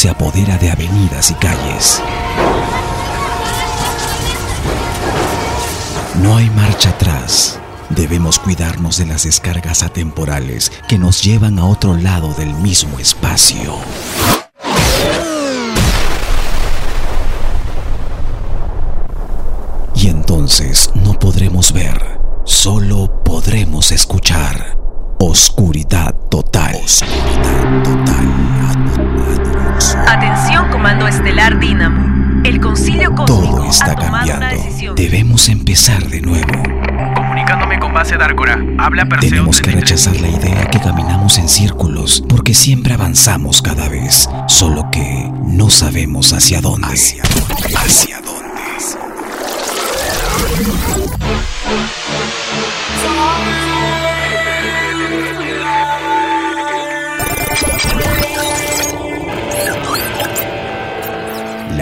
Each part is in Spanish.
se apodera de avenidas y calles. No hay marcha atrás. Debemos cuidarnos de las descargas atemporales que nos llevan a otro lado del mismo espacio. Y entonces no podremos ver, solo podremos escuchar. Oscuridad total. Oscuridad total. Atención, Comando Estelar Dínamo. El concilio cósmico Todo está ha tomado una cambiando. decisión. Debemos empezar de nuevo. Comunicándome con base Dárgora. Habla Perseo Tenemos que 33. rechazar la idea que caminamos en círculos porque siempre avanzamos cada vez, solo que no sabemos hacia dónde. Hacia dónde. Hacia dónde.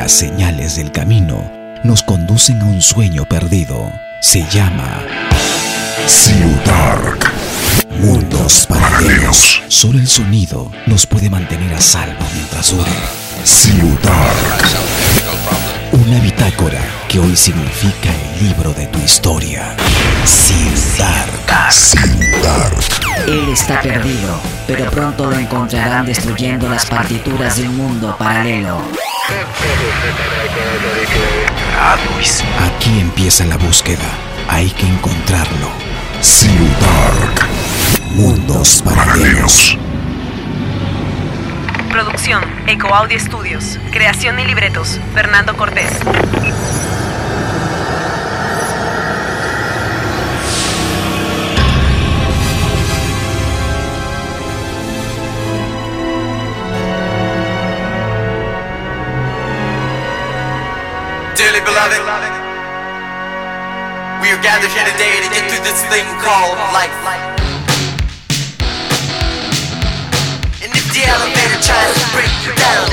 Las señales del camino nos conducen a un sueño perdido. Se llama Ciudark. Mundos paralelos. Solo el sonido nos puede mantener a salvo mientras dure. Ciudark. Una bitácora que hoy significa el libro de tu historia. Ciudark. Ciudark. Él está perdido, pero pronto lo encontrarán destruyendo las partituras de un mundo paralelo. Aquí empieza la búsqueda. Hay que encontrarlo. Ciudark. Mundos paralelos. Producción, Eco Audio Studios. Creación y libretos, Fernando Cortés. Beloved, we are gathered here today to get through this thing called life. And if the elevator tries to break you down,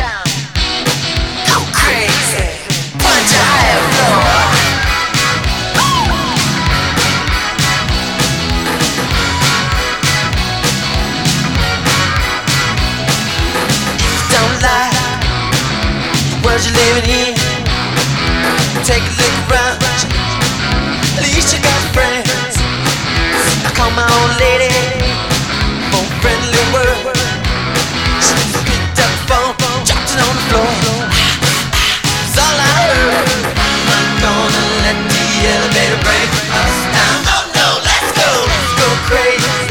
go crazy, punch a higher floor. Don't lie, the world you're living in. Take a look around. At least you got friends. I call my old lady for friendly word. She picked up the phone, dropped it on the floor. It's all I heard. I'm not gonna let the elevator break us down. Oh no, let's go, let's go crazy.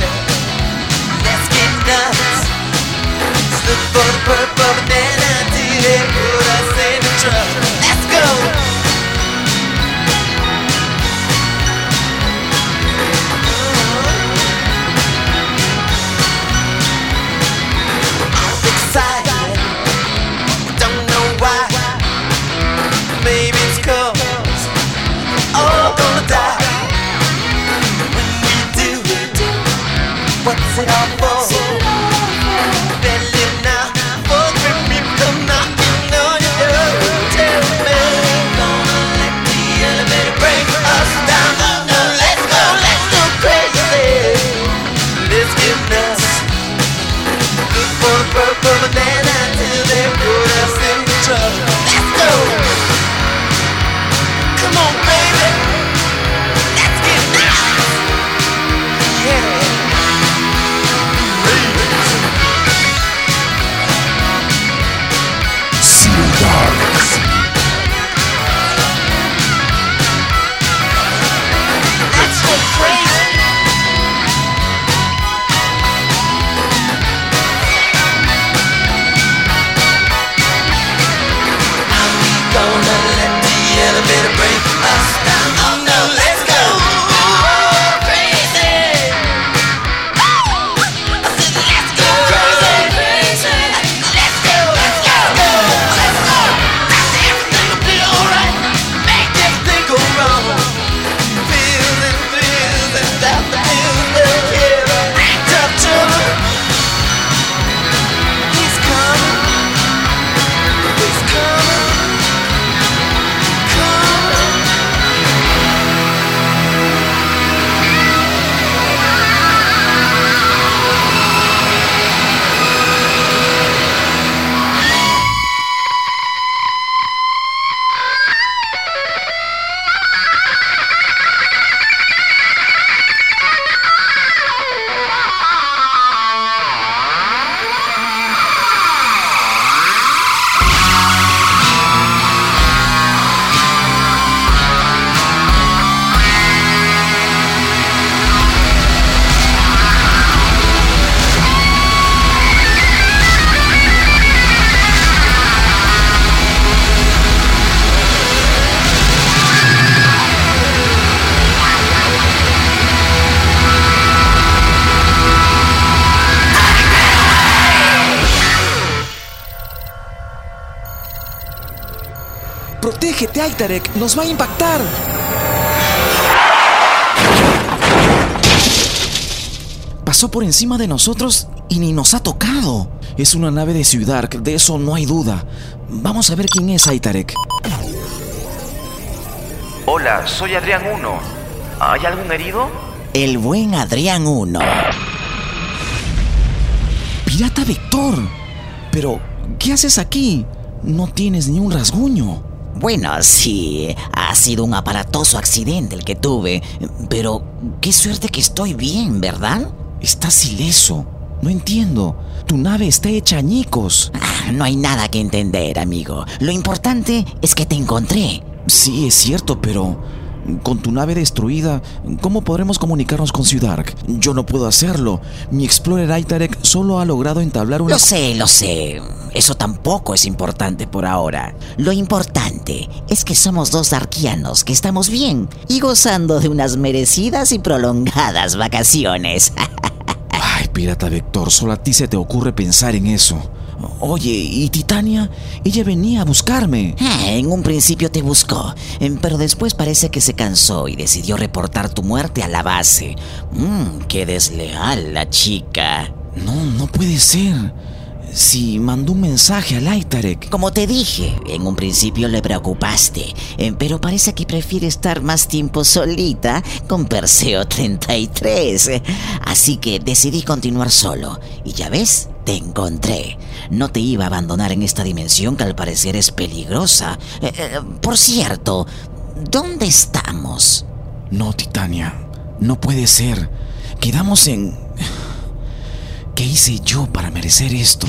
Let's get nuts. Let's look for the purple it all Aitarek, nos va a impactar. Pasó por encima de nosotros y ni nos ha tocado. Es una nave de Ciudad, de eso no hay duda. Vamos a ver quién es Aitarek. Hola, soy Adrián 1. ¿Hay algún herido? El buen Adrián 1. Pirata Vector. Pero, ¿qué haces aquí? No tienes ni un rasguño. Bueno, sí, ha sido un aparatoso accidente el que tuve, pero qué suerte que estoy bien, ¿verdad? Estás ileso. No entiendo. Tu nave está hecha añicos. Ah, no hay nada que entender, amigo. Lo importante es que te encontré. Sí, es cierto, pero con tu nave destruida, ¿cómo podremos comunicarnos con Ciudark? Yo no puedo hacerlo. Mi Explorer Aitarek solo ha logrado entablar una... Lo sé, lo sé. Eso tampoco es importante por ahora. Lo importante es que somos dos arquianos que estamos bien y gozando de unas merecidas y prolongadas vacaciones. Ay, pirata Vector, solo a ti se te ocurre pensar en eso. Oye, ¿y Titania? Ella venía a buscarme. Ah, en un principio te buscó, em, pero después parece que se cansó y decidió reportar tu muerte a la base. Mmm, qué desleal la chica. No, no puede ser. Si mandó un mensaje al Aitarek. Como te dije, en un principio le preocupaste, em, pero parece que prefiere estar más tiempo solita con Perseo 33. Así que decidí continuar solo. Y ya ves, te encontré. No te iba a abandonar en esta dimensión que al parecer es peligrosa. Eh, eh, por cierto, ¿dónde estamos? No, Titania. No puede ser. Quedamos en... ¿Qué hice yo para merecer esto?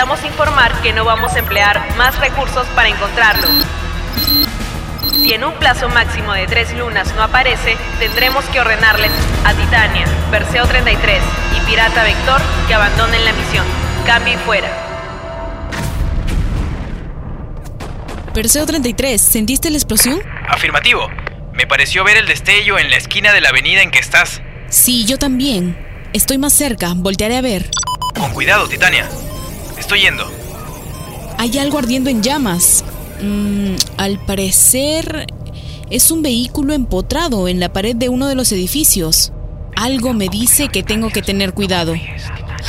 Lamentamos informar que no vamos a emplear más recursos para encontrarlo. Si en un plazo máximo de tres lunas no aparece, tendremos que ordenarles a Titania, Perseo 33 y Pirata Vector que abandonen la misión. Cambio y fuera. Perseo 33, ¿sentiste la explosión? Afirmativo. Me pareció ver el destello en la esquina de la avenida en que estás. Sí, yo también. Estoy más cerca, voltearé a ver. Con cuidado, Titania. Estoy yendo. Hay algo ardiendo en llamas. Mm, al parecer es un vehículo empotrado en la pared de uno de los edificios. Algo me dice que tengo que tener cuidado.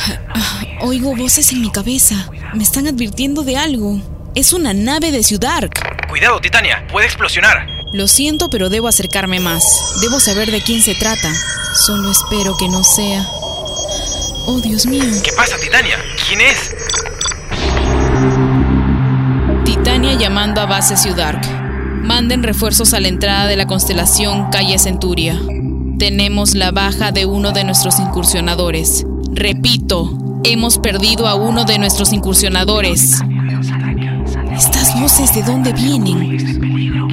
Oigo voces en mi cabeza. Me están advirtiendo de algo. Es una nave de Ciudad. Cuidado, Titania. Puede explosionar. Lo siento, pero debo acercarme más. Debo saber de quién se trata. Solo espero que no sea... Oh, Dios mío. ¿Qué pasa, Titania? ¿Quién es? Titania llamando a base Ciudad. Manden refuerzos a la entrada de la constelación Calle Centuria. Tenemos la baja de uno de nuestros incursionadores. Repito, hemos perdido a uno de nuestros incursionadores. ¿Estas voces de dónde vienen?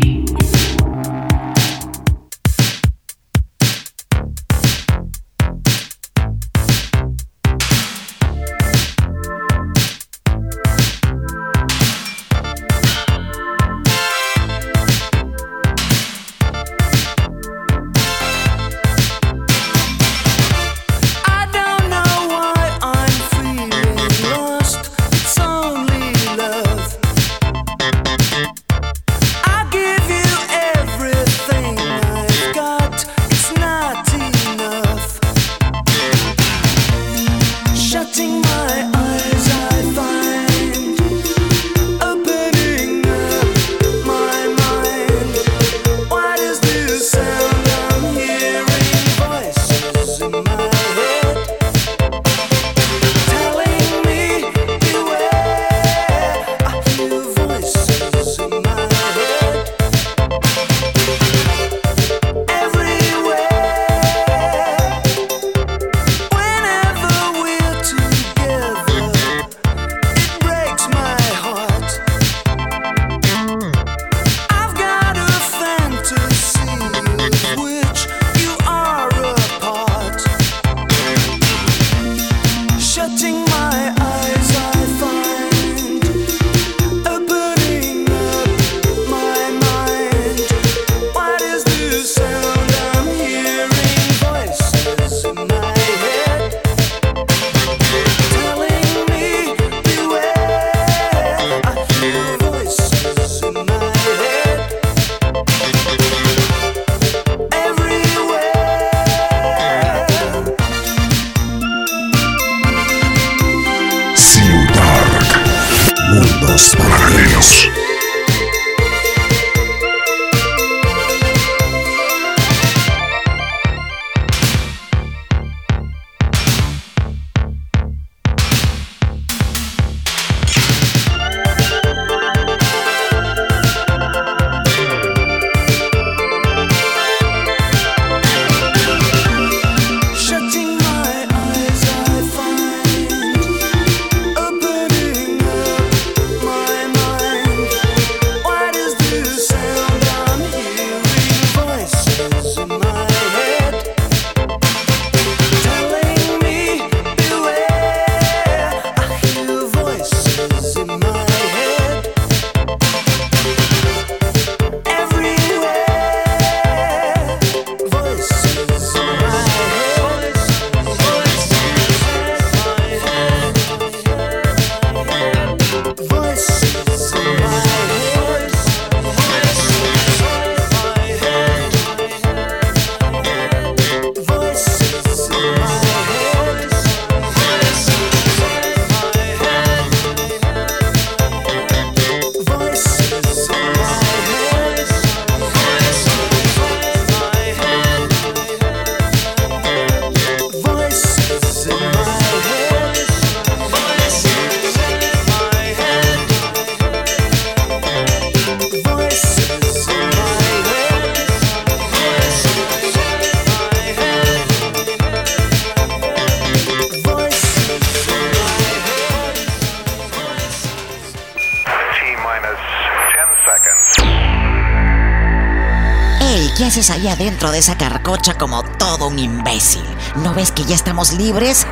Adentro de esa carcocha como todo un imbécil? ¿No ves que ya estamos libres?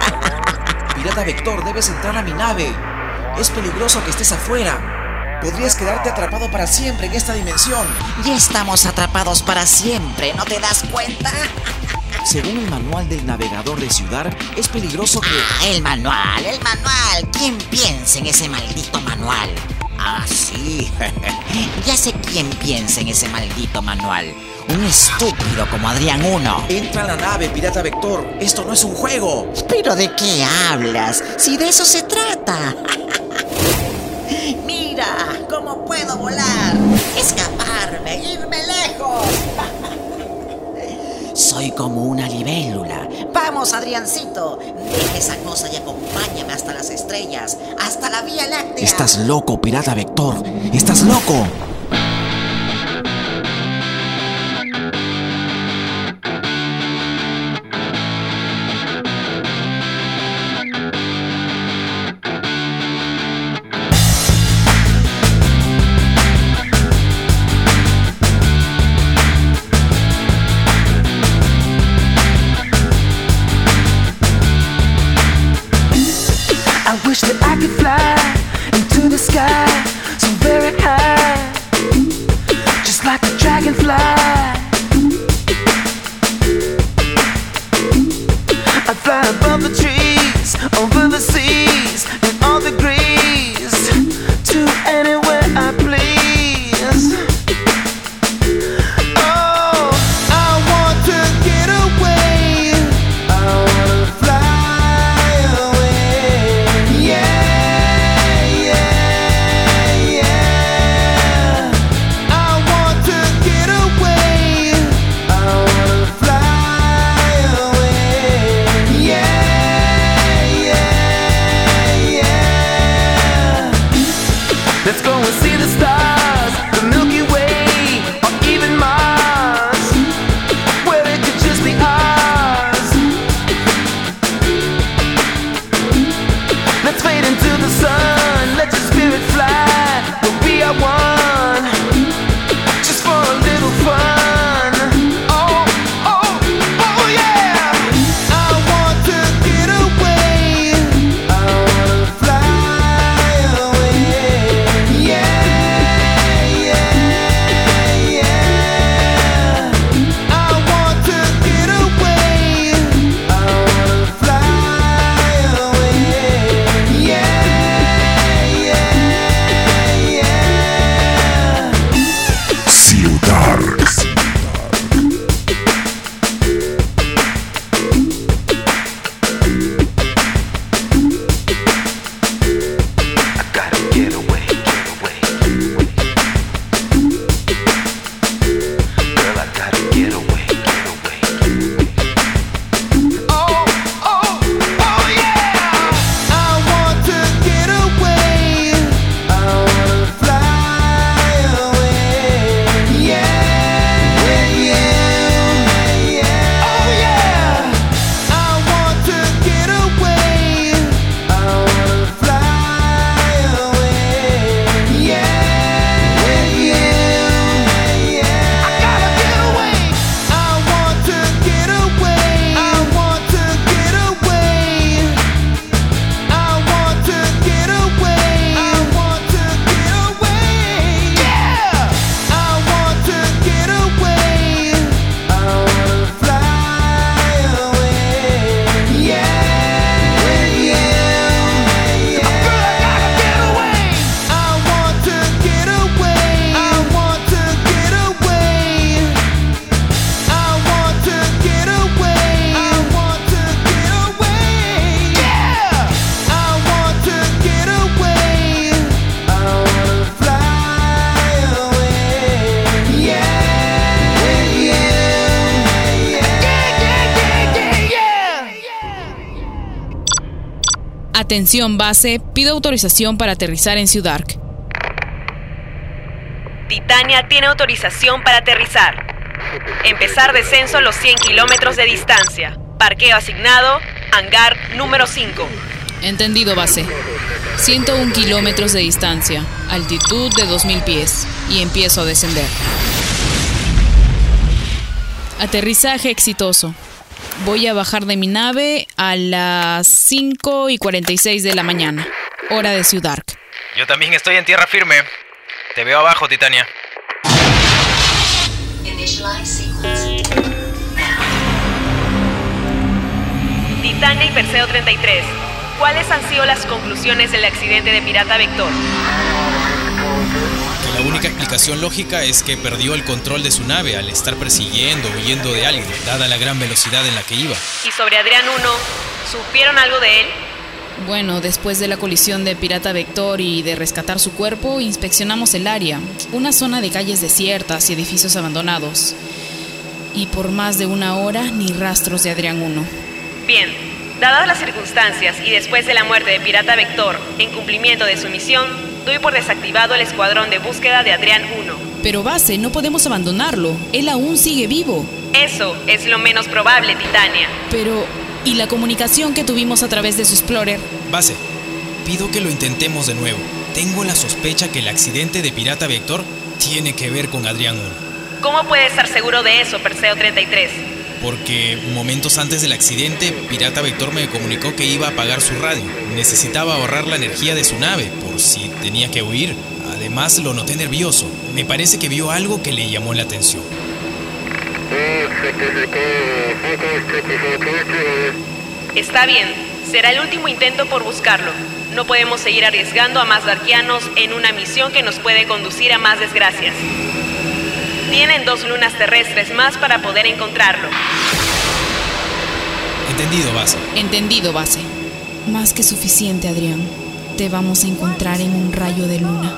Pirata Vector, debes entrar a mi nave. Es peligroso que estés afuera. Podrías quedarte atrapado para siempre en esta dimensión. ya estamos atrapados para siempre, ¿no te das cuenta? Según el manual del navegador de Ciudad, es peligroso que... Ah, el manual, el manual. ¿Quién piensa en ese maldito manual? Ah, sí. ya sé quién piensa en ese maldito manual. Un estúpido como Adrián 1. Entra a la nave, Pirata Vector. Esto no es un juego. ¿Pero de qué hablas? Si de eso se trata. Mira, cómo puedo volar, escaparme, irme lejos. Soy como una libélula. Vamos, Adriancito. Deja esa cosa y acompáñame hasta las estrellas, hasta la Vía Láctea. Estás loco, Pirata Vector. Estás loco. Atención base, pido autorización para aterrizar en Ciudad. Titania tiene autorización para aterrizar. Empezar descenso a los 100 kilómetros de distancia. Parqueo asignado, hangar número 5. Entendido, base. 101 kilómetros de distancia, altitud de 2000 pies, y empiezo a descender. Aterrizaje exitoso. Voy a bajar de mi nave a las 5 y 46 de la mañana, hora de Ciudad. Yo también estoy en tierra firme. Te veo abajo, Titania. Titania y Perseo 33. ¿Cuáles han sido las conclusiones del accidente de Pirata Vector? Que la única explicación lógica es que perdió el control de su nave al estar persiguiendo o huyendo de alguien, dada la gran velocidad en la que iba. Y sobre Adrián 1, ¿supieron algo de él? Bueno, después de la colisión de Pirata Vector y de rescatar su cuerpo, inspeccionamos el área, una zona de calles desiertas y edificios abandonados. Y por más de una hora, ni rastros de Adrián 1. Bien, dadas las circunstancias y después de la muerte de Pirata Vector, en cumplimiento de su misión, doy por desactivado el escuadrón de búsqueda de Adrián 1. Pero base, no podemos abandonarlo. Él aún sigue vivo. Eso es lo menos probable, Titania. Pero, ¿y la comunicación que tuvimos a través de su Explorer? Base, pido que lo intentemos de nuevo. Tengo la sospecha que el accidente de Pirata Vector tiene que ver con Adrián 1. ¿Cómo puede estar seguro de eso, Perseo 33? Porque momentos antes del accidente, Pirata Vector me comunicó que iba a apagar su radio. Necesitaba ahorrar la energía de su nave por si tenía que huir. Además, lo noté nervioso. Me parece que vio algo que le llamó la atención. Está bien, será el último intento por buscarlo. No podemos seguir arriesgando a más darkianos en una misión que nos puede conducir a más desgracias. Tienen dos lunas terrestres más para poder encontrarlo. Entendido, base. Entendido, base. Más que suficiente, Adrián. Te vamos a encontrar en un rayo de luna.